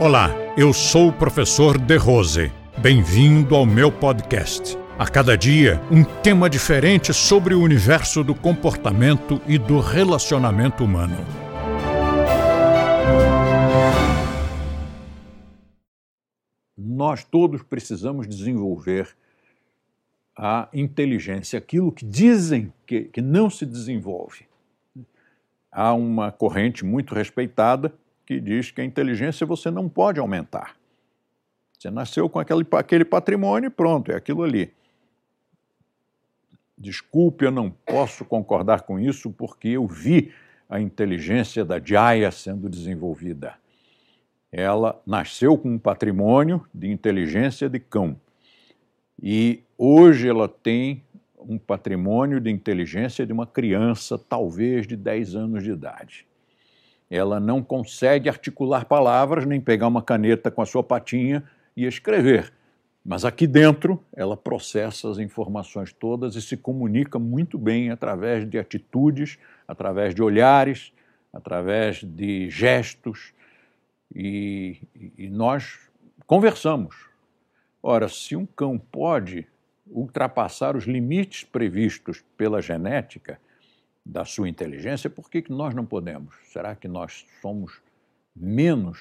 Olá, eu sou o professor De Rose. Bem-vindo ao meu podcast. A cada dia, um tema diferente sobre o universo do comportamento e do relacionamento humano. Nós todos precisamos desenvolver a inteligência, aquilo que dizem que, que não se desenvolve. Há uma corrente muito respeitada que diz que a inteligência você não pode aumentar. Você nasceu com aquele, aquele patrimônio e pronto, é aquilo ali. Desculpe, eu não posso concordar com isso porque eu vi a inteligência da Jaya sendo desenvolvida. Ela nasceu com um patrimônio de inteligência de cão. E hoje ela tem um patrimônio de inteligência de uma criança, talvez de 10 anos de idade. Ela não consegue articular palavras, nem pegar uma caneta com a sua patinha e escrever. Mas aqui dentro ela processa as informações todas e se comunica muito bem através de atitudes, através de olhares, através de gestos. E, e nós conversamos. Ora, se um cão pode ultrapassar os limites previstos pela genética, da sua inteligência, por que, que nós não podemos? Será que nós somos menos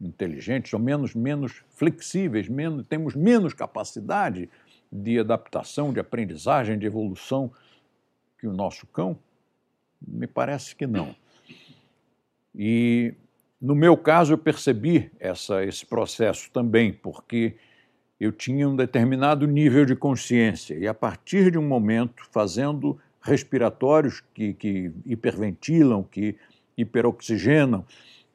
inteligentes, ou menos, menos flexíveis, menos, temos menos capacidade de adaptação, de aprendizagem, de evolução que o nosso cão? Me parece que não. E no meu caso eu percebi essa, esse processo também, porque eu tinha um determinado nível de consciência e a partir de um momento, fazendo respiratórios que, que hiperventilam, que hiperoxigenam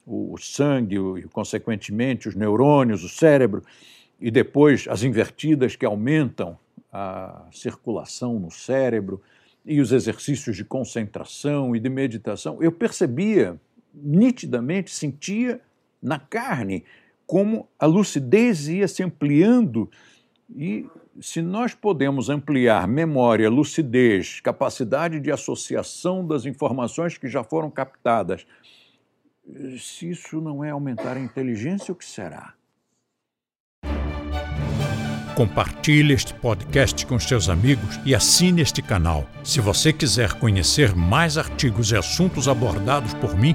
o sangue e, consequentemente, os neurônios, o cérebro, e depois as invertidas que aumentam a circulação no cérebro e os exercícios de concentração e de meditação, eu percebia nitidamente, sentia na carne como a lucidez ia se ampliando e se nós podemos ampliar memória, lucidez, capacidade de associação das informações que já foram captadas, se isso não é aumentar a inteligência, o que será? Compartilhe este podcast com seus amigos e assine este canal. Se você quiser conhecer mais artigos e assuntos abordados por mim,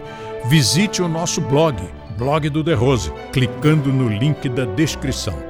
visite o nosso blog, blog do The Rose, clicando no link da descrição.